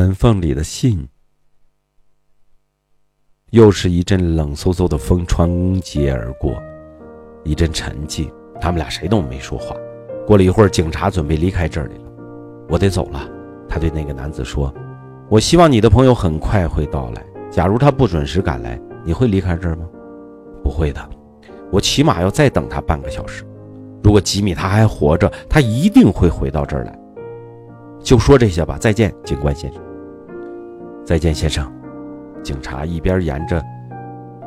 门缝里的信。又是一阵冷飕飕的风穿街而过，一阵沉寂。他们俩谁都没说话。过了一会儿，警察准备离开这里了。我得走了，他对那个男子说：“我希望你的朋友很快会到来。假如他不准时赶来，你会离开这儿吗？”“不会的，我起码要再等他半个小时。如果吉米他还活着，他一定会回到这儿来。”就说这些吧，再见，警官先生。再见，先生。警察一边沿着，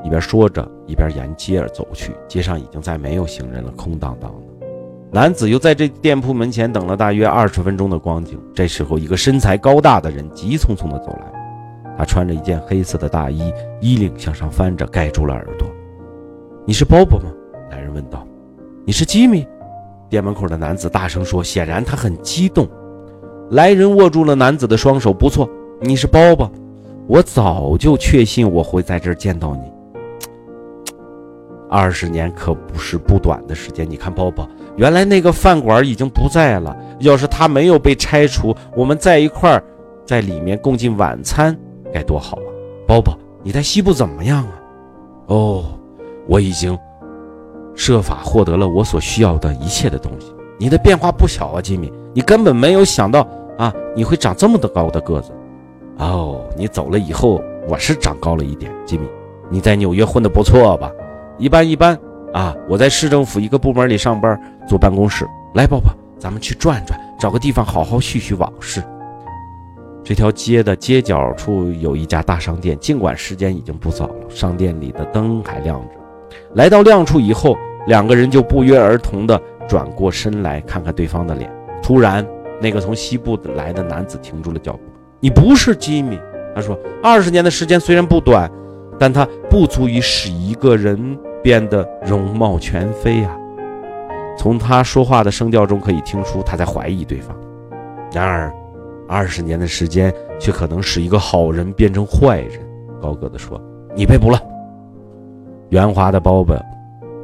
一边说着，一边沿街儿走去。街上已经再没有行人了，空荡荡的。男子又在这店铺门前等了大约二十分钟的光景。这时候，一个身材高大的人急匆匆地走来。他穿着一件黑色的大衣，衣领向上翻着，盖住了耳朵。“你是鲍勃吗？”男人问道。“你是吉米？”店门口的男子大声说，显然他很激动。来人握住了男子的双手。“不错，你是包包。我早就确信我会在这儿见到你。二十年可不是不短的时间。你看，包包。”原来那个饭馆已经不在了。要是他没有被拆除，我们在一块儿，在里面共进晚餐，该多好啊！包包，你在西部怎么样啊？哦，我已经设法获得了我所需要的一切的东西。你的变化不小啊，吉米。你根本没有想到啊，你会长这么的高的个子。哦，你走了以后，我是长高了一点，吉米。你在纽约混得不错吧？一般一般。啊！我在市政府一个部门里上班，坐办公室。来，宝宝，咱们去转转，找个地方好好叙叙往事。这条街的街角处有一家大商店，尽管时间已经不早了，商店里的灯还亮着。来到亮处以后，两个人就不约而同地转过身来看看对方的脸。突然，那个从西部来的男子停住了脚步。“你不是吉米？”他说，“二十年的时间虽然不短，但他不足以使一个人。”变得容貌全非啊！从他说话的声调中可以听出他在怀疑对方。然而，二十年的时间却可能使一个好人变成坏人。高个子说：“你被捕了。”圆滑的包本，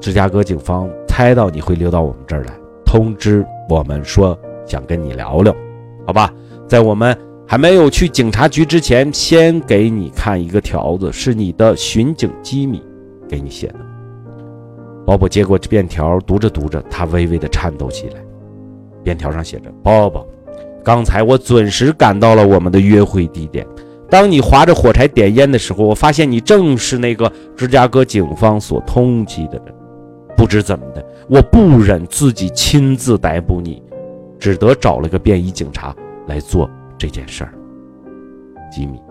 芝加哥警方猜到你会溜到我们这儿来，通知我们说想跟你聊聊，好吧？在我们还没有去警察局之前，先给你看一个条子，是你的巡警吉米给你写的。鲍勃接过便条，读着读着，他微微的颤抖起来。便条上写着：“鲍勃，刚才我准时赶到了我们的约会地点。当你划着火柴点烟的时候，我发现你正是那个芝加哥警方所通缉的人。不知怎么的，我不忍自己亲自逮捕你，只得找了个便衣警察来做这件事儿。”吉米。